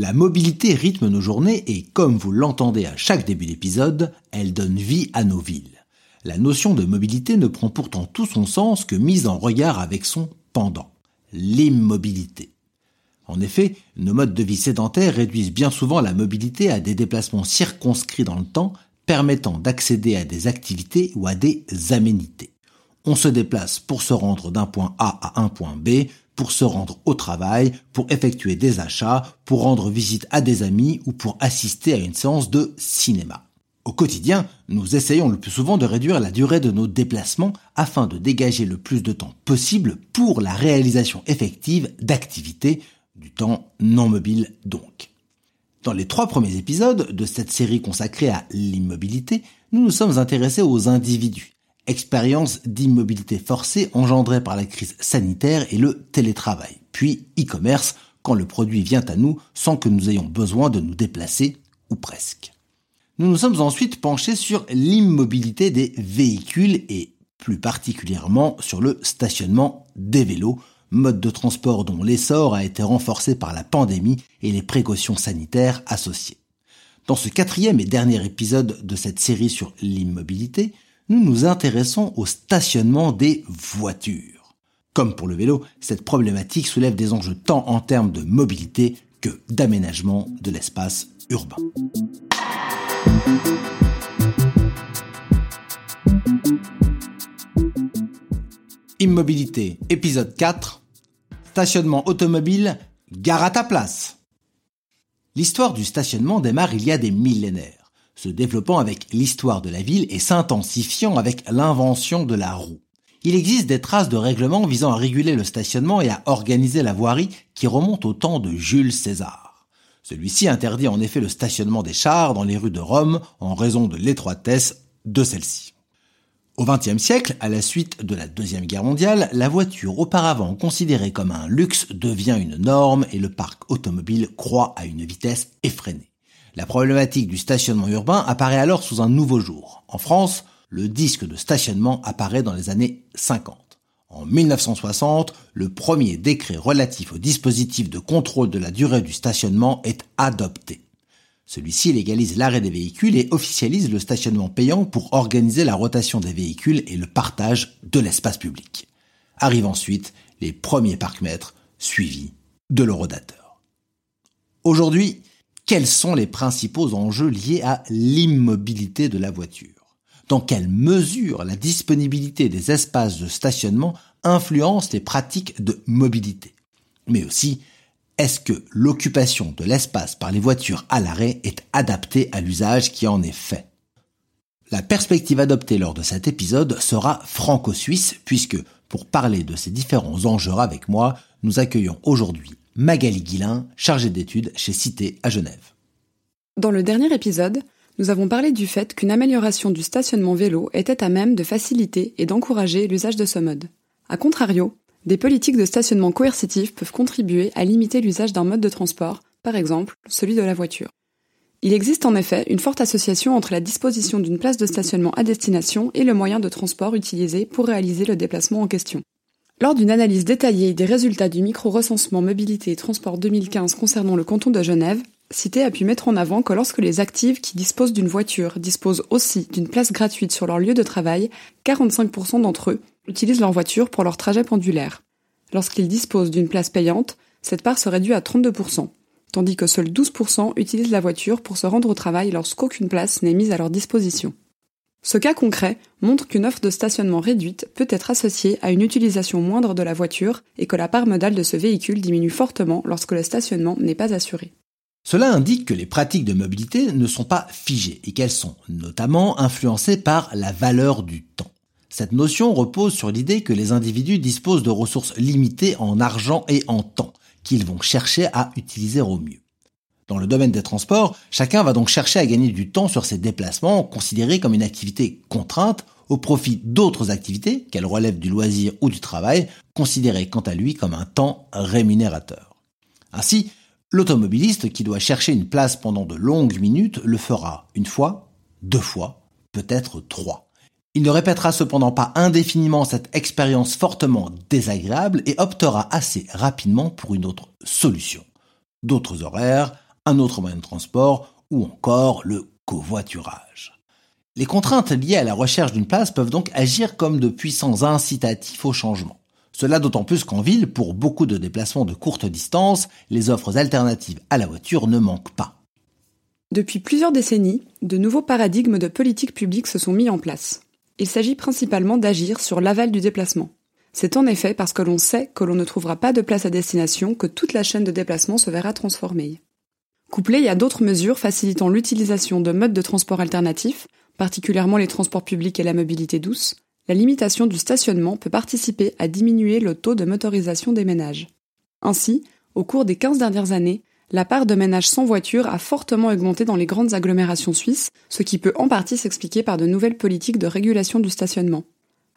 La mobilité rythme nos journées et comme vous l'entendez à chaque début d'épisode, elle donne vie à nos villes. La notion de mobilité ne prend pourtant tout son sens que mise en regard avec son pendant, l'immobilité. En effet, nos modes de vie sédentaires réduisent bien souvent la mobilité à des déplacements circonscrits dans le temps, permettant d'accéder à des activités ou à des aménités. On se déplace pour se rendre d'un point A à un point B, pour se rendre au travail, pour effectuer des achats, pour rendre visite à des amis ou pour assister à une séance de cinéma. Au quotidien, nous essayons le plus souvent de réduire la durée de nos déplacements afin de dégager le plus de temps possible pour la réalisation effective d'activités, du temps non mobile donc. Dans les trois premiers épisodes de cette série consacrée à l'immobilité, nous nous sommes intéressés aux individus, expérience d'immobilité forcée engendrée par la crise sanitaire et le télétravail, puis e-commerce quand le produit vient à nous sans que nous ayons besoin de nous déplacer, ou presque. Nous nous sommes ensuite penchés sur l'immobilité des véhicules et plus particulièrement sur le stationnement des vélos, mode de transport dont l'essor a été renforcé par la pandémie et les précautions sanitaires associées. Dans ce quatrième et dernier épisode de cette série sur l'immobilité, nous nous intéressons au stationnement des voitures. Comme pour le vélo, cette problématique soulève des enjeux tant en termes de mobilité que d'aménagement de l'espace urbain. Immobilité, épisode 4. Stationnement automobile, gare à ta place. L'histoire du stationnement démarre il y a des millénaires se développant avec l'histoire de la ville et s'intensifiant avec l'invention de la roue. Il existe des traces de règlements visant à réguler le stationnement et à organiser la voirie qui remontent au temps de Jules César. Celui-ci interdit en effet le stationnement des chars dans les rues de Rome en raison de l'étroitesse de celle-ci. Au XXe siècle, à la suite de la Deuxième Guerre mondiale, la voiture auparavant considérée comme un luxe devient une norme et le parc automobile croît à une vitesse effrénée. La problématique du stationnement urbain apparaît alors sous un nouveau jour. En France, le disque de stationnement apparaît dans les années 50. En 1960, le premier décret relatif au dispositif de contrôle de la durée du stationnement est adopté. Celui-ci légalise l'arrêt des véhicules et officialise le stationnement payant pour organiser la rotation des véhicules et le partage de l'espace public. Arrivent ensuite les premiers parcs-mètres suivis de l'eurodateur. Aujourd'hui, quels sont les principaux enjeux liés à l'immobilité de la voiture? Dans quelle mesure la disponibilité des espaces de stationnement influence les pratiques de mobilité? Mais aussi, est-ce que l'occupation de l'espace par les voitures à l'arrêt est adaptée à l'usage qui en est fait? La perspective adoptée lors de cet épisode sera franco-suisse puisque pour parler de ces différents enjeux avec moi, nous accueillons aujourd'hui Magali Guilin, chargée d'études chez Cité à Genève. Dans le dernier épisode, nous avons parlé du fait qu'une amélioration du stationnement vélo était à même de faciliter et d'encourager l'usage de ce mode. A contrario, des politiques de stationnement coercitif peuvent contribuer à limiter l'usage d'un mode de transport, par exemple celui de la voiture. Il existe en effet une forte association entre la disposition d'une place de stationnement à destination et le moyen de transport utilisé pour réaliser le déplacement en question. Lors d'une analyse détaillée des résultats du micro-recensement mobilité et transport 2015 concernant le canton de Genève, Cité a pu mettre en avant que lorsque les actifs qui disposent d'une voiture disposent aussi d'une place gratuite sur leur lieu de travail, 45% d'entre eux utilisent leur voiture pour leur trajet pendulaire. Lorsqu'ils disposent d'une place payante, cette part se réduit à 32%, tandis que seuls 12% utilisent la voiture pour se rendre au travail lorsqu'aucune place n'est mise à leur disposition. Ce cas concret montre qu'une offre de stationnement réduite peut être associée à une utilisation moindre de la voiture et que la part modale de ce véhicule diminue fortement lorsque le stationnement n'est pas assuré. Cela indique que les pratiques de mobilité ne sont pas figées et qu'elles sont notamment influencées par la valeur du temps. Cette notion repose sur l'idée que les individus disposent de ressources limitées en argent et en temps, qu'ils vont chercher à utiliser au mieux. Dans le domaine des transports, chacun va donc chercher à gagner du temps sur ses déplacements considérés comme une activité contrainte au profit d'autres activités, qu'elles relèvent du loisir ou du travail, considérées quant à lui comme un temps rémunérateur. Ainsi, l'automobiliste qui doit chercher une place pendant de longues minutes le fera une fois, deux fois, peut-être trois. Il ne répétera cependant pas indéfiniment cette expérience fortement désagréable et optera assez rapidement pour une autre solution. D'autres horaires, un autre moyen de transport ou encore le covoiturage. Les contraintes liées à la recherche d'une place peuvent donc agir comme de puissants incitatifs au changement. Cela d'autant plus qu'en ville, pour beaucoup de déplacements de courte distance, les offres alternatives à la voiture ne manquent pas. Depuis plusieurs décennies, de nouveaux paradigmes de politique publique se sont mis en place. Il s'agit principalement d'agir sur l'aval du déplacement. C'est en effet parce que l'on sait que l'on ne trouvera pas de place à destination que toute la chaîne de déplacement se verra transformée. Couplé à d'autres mesures facilitant l'utilisation de modes de transport alternatifs, particulièrement les transports publics et la mobilité douce, la limitation du stationnement peut participer à diminuer le taux de motorisation des ménages. Ainsi, au cours des 15 dernières années, la part de ménages sans voiture a fortement augmenté dans les grandes agglomérations suisses, ce qui peut en partie s'expliquer par de nouvelles politiques de régulation du stationnement.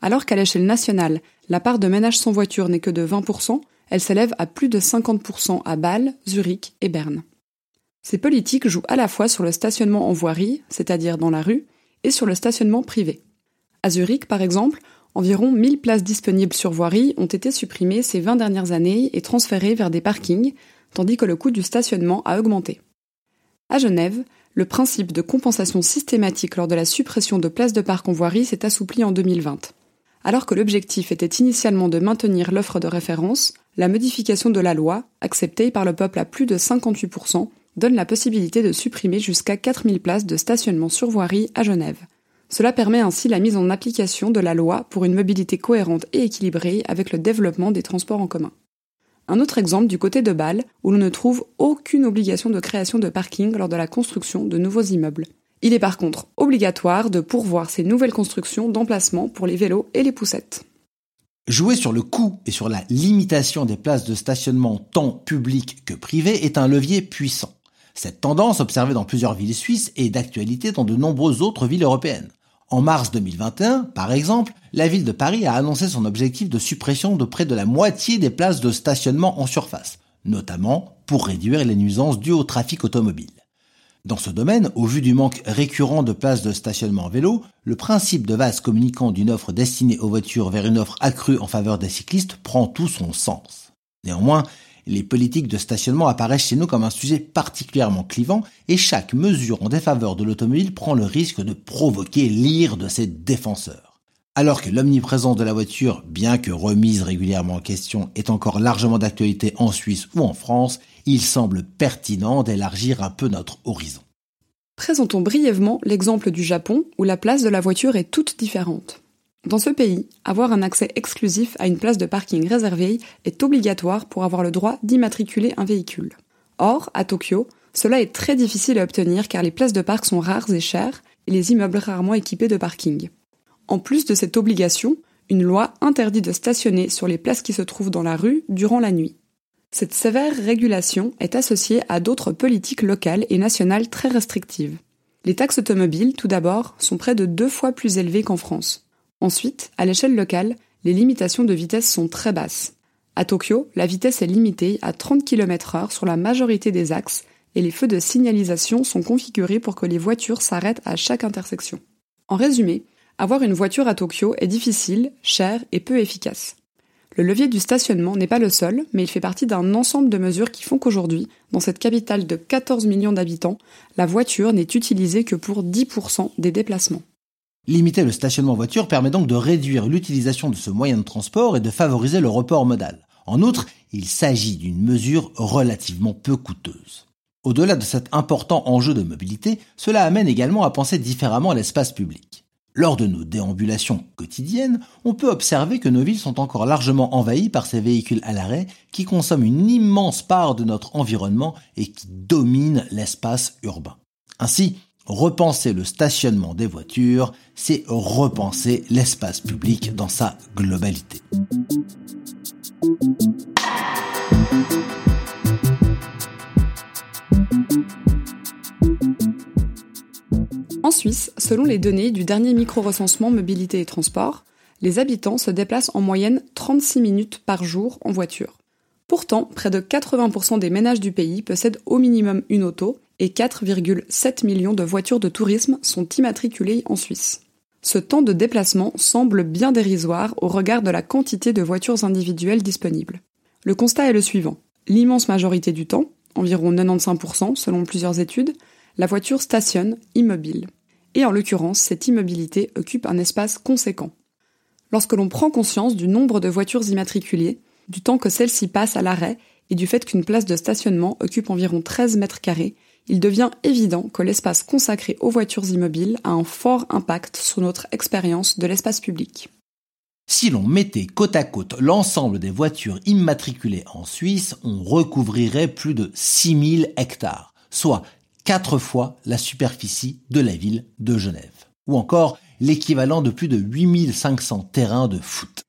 Alors qu'à l'échelle nationale, la part de ménages sans voiture n'est que de 20%, elle s'élève à plus de 50% à Bâle, Zurich et Berne. Ces politiques jouent à la fois sur le stationnement en voirie, c'est-à-dire dans la rue, et sur le stationnement privé. À Zurich, par exemple, environ 1000 places disponibles sur voirie ont été supprimées ces 20 dernières années et transférées vers des parkings, tandis que le coût du stationnement a augmenté. À Genève, le principe de compensation systématique lors de la suppression de places de parc en voirie s'est assoupli en 2020. Alors que l'objectif était initialement de maintenir l'offre de référence, la modification de la loi, acceptée par le peuple à plus de 58%, donne la possibilité de supprimer jusqu'à 4000 places de stationnement sur voirie à Genève. Cela permet ainsi la mise en application de la loi pour une mobilité cohérente et équilibrée avec le développement des transports en commun. Un autre exemple du côté de Bâle, où l'on ne trouve aucune obligation de création de parking lors de la construction de nouveaux immeubles. Il est par contre obligatoire de pourvoir ces nouvelles constructions d'emplacement pour les vélos et les poussettes. Jouer sur le coût et sur la limitation des places de stationnement tant publiques que privées est un levier puissant. Cette tendance, observée dans plusieurs villes suisses, est d'actualité dans de nombreuses autres villes européennes. En mars 2021, par exemple, la ville de Paris a annoncé son objectif de suppression de près de la moitié des places de stationnement en surface, notamment pour réduire les nuisances dues au trafic automobile. Dans ce domaine, au vu du manque récurrent de places de stationnement en vélo, le principe de vase communiquant d'une offre destinée aux voitures vers une offre accrue en faveur des cyclistes prend tout son sens. Néanmoins, les politiques de stationnement apparaissent chez nous comme un sujet particulièrement clivant et chaque mesure en défaveur de l'automobile prend le risque de provoquer l'ire de ses défenseurs. Alors que l'omniprésence de la voiture, bien que remise régulièrement en question, est encore largement d'actualité en Suisse ou en France, il semble pertinent d'élargir un peu notre horizon. Présentons brièvement l'exemple du Japon où la place de la voiture est toute différente. Dans ce pays, avoir un accès exclusif à une place de parking réservée est obligatoire pour avoir le droit d'immatriculer un véhicule. Or, à Tokyo, cela est très difficile à obtenir car les places de parc sont rares et chères et les immeubles rarement équipés de parking. En plus de cette obligation, une loi interdit de stationner sur les places qui se trouvent dans la rue durant la nuit. Cette sévère régulation est associée à d'autres politiques locales et nationales très restrictives. Les taxes automobiles, tout d'abord, sont près de deux fois plus élevées qu'en France. Ensuite, à l'échelle locale, les limitations de vitesse sont très basses. À Tokyo, la vitesse est limitée à 30 km h sur la majorité des axes et les feux de signalisation sont configurés pour que les voitures s'arrêtent à chaque intersection. En résumé, avoir une voiture à Tokyo est difficile, cher et peu efficace. Le levier du stationnement n'est pas le seul, mais il fait partie d'un ensemble de mesures qui font qu'aujourd'hui, dans cette capitale de 14 millions d'habitants, la voiture n'est utilisée que pour 10% des déplacements. Limiter le stationnement voiture permet donc de réduire l'utilisation de ce moyen de transport et de favoriser le report modal. En outre, il s'agit d'une mesure relativement peu coûteuse. Au-delà de cet important enjeu de mobilité, cela amène également à penser différemment l'espace public. Lors de nos déambulations quotidiennes, on peut observer que nos villes sont encore largement envahies par ces véhicules à l'arrêt qui consomment une immense part de notre environnement et qui dominent l'espace urbain. Ainsi, repenser le stationnement des voitures, c'est repenser l'espace public dans sa globalité. En Suisse, selon les données du dernier micro-recensement mobilité et transport, les habitants se déplacent en moyenne 36 minutes par jour en voiture. Pourtant, près de 80% des ménages du pays possèdent au minimum une auto et 4,7 millions de voitures de tourisme sont immatriculées en Suisse. Ce temps de déplacement semble bien dérisoire au regard de la quantité de voitures individuelles disponibles. Le constat est le suivant. L'immense majorité du temps, environ 95% selon plusieurs études, la voiture stationne immobile. Et en l'occurrence, cette immobilité occupe un espace conséquent. Lorsque l'on prend conscience du nombre de voitures immatriculées, du temps que celles-ci passent à l'arrêt et du fait qu'une place de stationnement occupe environ 13 mètres carrés, il devient évident que l'espace consacré aux voitures immobiles a un fort impact sur notre expérience de l'espace public. Si l'on mettait côte à côte l'ensemble des voitures immatriculées en Suisse, on recouvrirait plus de 6000 hectares, soit quatre fois la superficie de la ville de Genève. Ou encore l'équivalent de plus de 8500 terrains de foot.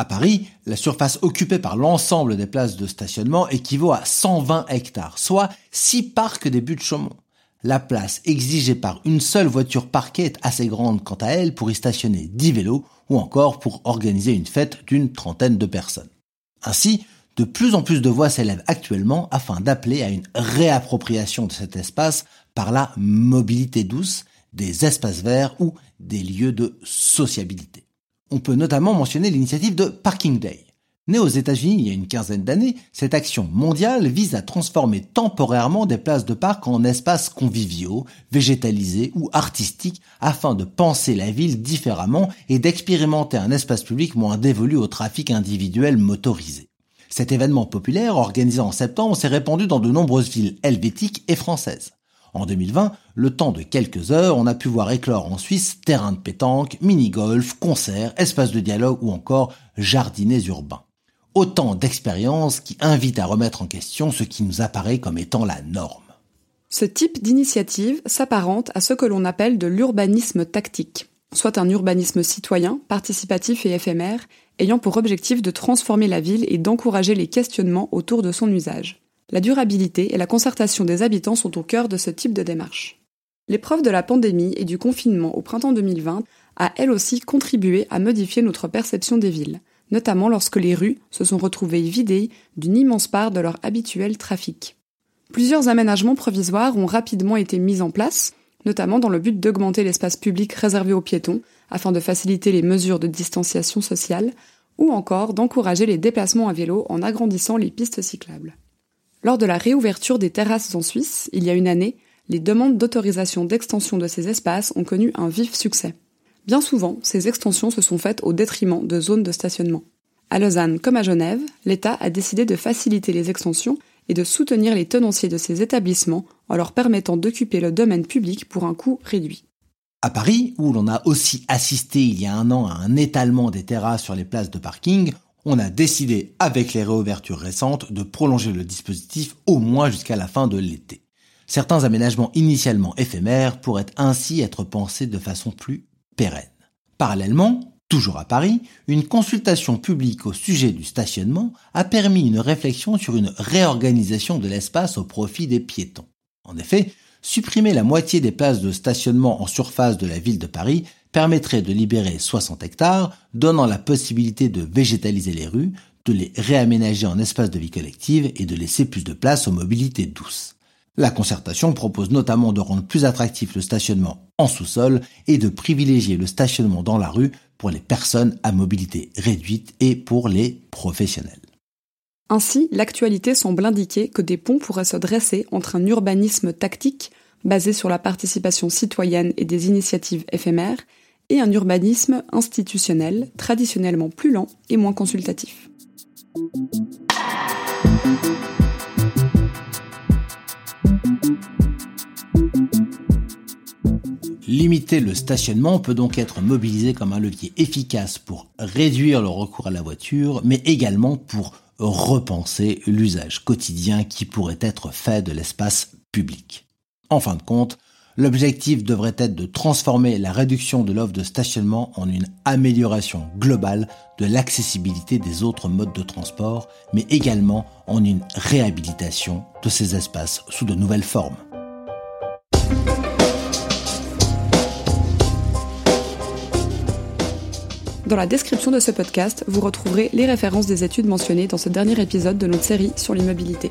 À Paris, la surface occupée par l'ensemble des places de stationnement équivaut à 120 hectares, soit 6 parcs des buts de Chaumont. La place exigée par une seule voiture parquée est assez grande quant à elle pour y stationner 10 vélos ou encore pour organiser une fête d'une trentaine de personnes. Ainsi, de plus en plus de voix s'élèvent actuellement afin d'appeler à une réappropriation de cet espace par la mobilité douce, des espaces verts ou des lieux de sociabilité. On peut notamment mentionner l'initiative de Parking Day. Née aux États-Unis il y a une quinzaine d'années, cette action mondiale vise à transformer temporairement des places de parc en espaces conviviaux, végétalisés ou artistiques afin de penser la ville différemment et d'expérimenter un espace public moins dévolu au trafic individuel motorisé. Cet événement populaire, organisé en septembre, s'est répandu dans de nombreuses villes helvétiques et françaises. En 2020, le temps de quelques heures, on a pu voir éclore en Suisse terrain de pétanque, mini-golf, concerts, espaces de dialogue ou encore jardinets urbains. Autant d'expériences qui invitent à remettre en question ce qui nous apparaît comme étant la norme. Ce type d'initiative s'apparente à ce que l'on appelle de l'urbanisme tactique, soit un urbanisme citoyen, participatif et éphémère, ayant pour objectif de transformer la ville et d'encourager les questionnements autour de son usage. La durabilité et la concertation des habitants sont au cœur de ce type de démarche. L'épreuve de la pandémie et du confinement au printemps 2020 a elle aussi contribué à modifier notre perception des villes, notamment lorsque les rues se sont retrouvées vidées d'une immense part de leur habituel trafic. Plusieurs aménagements provisoires ont rapidement été mis en place, notamment dans le but d'augmenter l'espace public réservé aux piétons, afin de faciliter les mesures de distanciation sociale, ou encore d'encourager les déplacements à vélo en agrandissant les pistes cyclables. Lors de la réouverture des terrasses en Suisse, il y a une année, les demandes d'autorisation d'extension de ces espaces ont connu un vif succès. Bien souvent, ces extensions se sont faites au détriment de zones de stationnement. À Lausanne comme à Genève, l'État a décidé de faciliter les extensions et de soutenir les tenanciers de ces établissements en leur permettant d'occuper le domaine public pour un coût réduit. À Paris, où l'on a aussi assisté il y a un an à un étalement des terrasses sur les places de parking, on a décidé, avec les réouvertures récentes, de prolonger le dispositif au moins jusqu'à la fin de l'été. Certains aménagements initialement éphémères pourraient ainsi être pensés de façon plus pérenne. Parallèlement, toujours à Paris, une consultation publique au sujet du stationnement a permis une réflexion sur une réorganisation de l'espace au profit des piétons. En effet, supprimer la moitié des places de stationnement en surface de la ville de Paris permettrait de libérer 60 hectares, donnant la possibilité de végétaliser les rues, de les réaménager en espaces de vie collective et de laisser plus de place aux mobilités douces. La concertation propose notamment de rendre plus attractif le stationnement en sous-sol et de privilégier le stationnement dans la rue pour les personnes à mobilité réduite et pour les professionnels. Ainsi, l'actualité semble indiquer que des ponts pourraient se dresser entre un urbanisme tactique, basé sur la participation citoyenne et des initiatives éphémères, et un urbanisme institutionnel, traditionnellement plus lent et moins consultatif. Limiter le stationnement peut donc être mobilisé comme un levier efficace pour réduire le recours à la voiture, mais également pour repenser l'usage quotidien qui pourrait être fait de l'espace public. En fin de compte, l'objectif devrait être de transformer la réduction de l'offre de stationnement en une amélioration globale de l'accessibilité des autres modes de transport, mais également en une réhabilitation de ces espaces sous de nouvelles formes. Dans la description de ce podcast, vous retrouverez les références des études mentionnées dans ce dernier épisode de notre série sur l'immobilité.